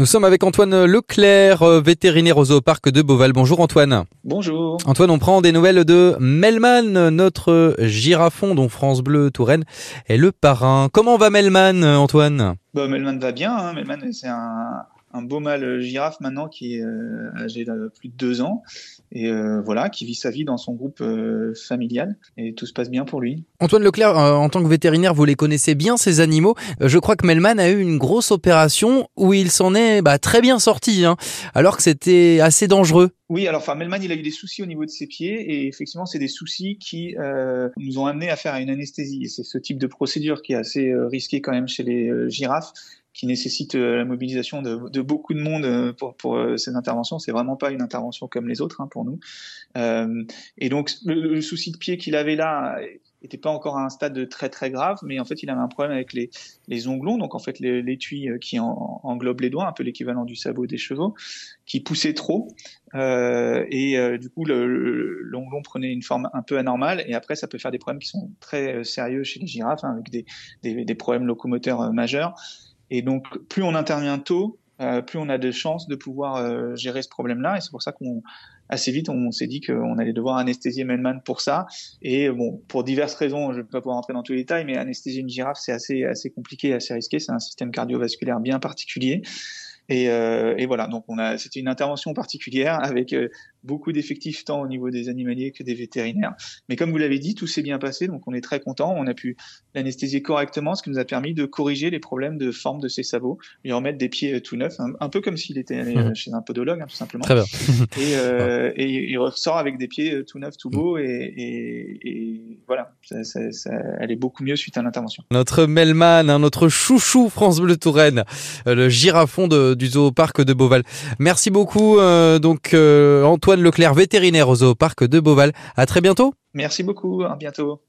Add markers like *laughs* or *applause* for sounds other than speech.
Nous sommes avec Antoine Leclerc, euh, vétérinaire au zooparc de Beauval. Bonjour Antoine. Bonjour. Antoine, on prend des nouvelles de Melman, notre girafon dont France Bleu Touraine est le parrain. Comment va Melman, Antoine? Bah, Melman va bien. Hein. Melman, c'est un, un beau mâle girafe maintenant qui est euh, âgé de plus de deux ans et euh, voilà qui vit sa vie dans son groupe euh, familial et tout se passe bien pour lui. Antoine Leclerc, en tant que vétérinaire, vous les connaissez bien ces animaux. je crois que Melman a eu une grosse opération où il s'en est bah, très bien sorti, hein, alors que c'était assez dangereux. Oui, alors enfin, Melman, il a eu des soucis au niveau de ses pieds et effectivement, c'est des soucis qui nous ont amené à faire une anesthésie. Et c'est ce type de procédure qui est assez risqué quand même chez les girafes qui nécessite euh, la mobilisation de, beaucoup de monde euh, pour, pour euh, ces interventions. C'est vraiment pas une intervention comme les autres hein, pour nous. Euh, et donc le, souci de pied qu'il avait là n'était pas encore à un stade très très grave, mais en fait il avait un problème avec les, les onglons, donc en fait l'étui qui en, englobe les doigts, un peu l'équivalent du sabot des chevaux, qui poussait trop, euh, et du coup l'onglon prenait une forme un peu anormale, et après ça peut faire des problèmes qui sont très sérieux chez les girafes, hein, avec des, des, des problèmes locomoteurs majeurs. Et donc, plus on intervient tôt, euh, plus on a de chances de pouvoir euh, gérer ce problème-là. Et c'est pour ça qu'on assez vite, on s'est dit qu'on allait devoir anesthésier Melman pour ça. Et bon, pour diverses raisons, je ne vais pas pouvoir rentrer dans tous les détails, mais anesthésier une girafe, c'est assez assez compliqué, assez risqué. C'est un système cardiovasculaire bien particulier. Et, euh, voilà, donc on a, c'était une intervention particulière avec beaucoup d'effectifs tant au niveau des animaliers que des vétérinaires. Mais comme vous l'avez dit, tout s'est bien passé, donc on est très content. On a pu l'anesthésier correctement, ce qui nous a permis de corriger les problèmes de forme de ses sabots, lui remettre des pieds euh, tout neufs, un, peu comme s'il était allé mmh. chez un podologue, hein, tout simplement. Très bien. *laughs* et, euh, et, il ressort avec des pieds tout neufs, tout beaux, et, et, et voilà, ça, ça, ça, elle est beaucoup mieux suite à l'intervention. Notre Melman, hein, notre chouchou France Bleu Touraine, le girafon de, du zooparc de Beauval. Merci beaucoup, euh, donc Antoine Leclerc, vétérinaire au zooparc de Beauval. À très bientôt. Merci beaucoup, à bientôt.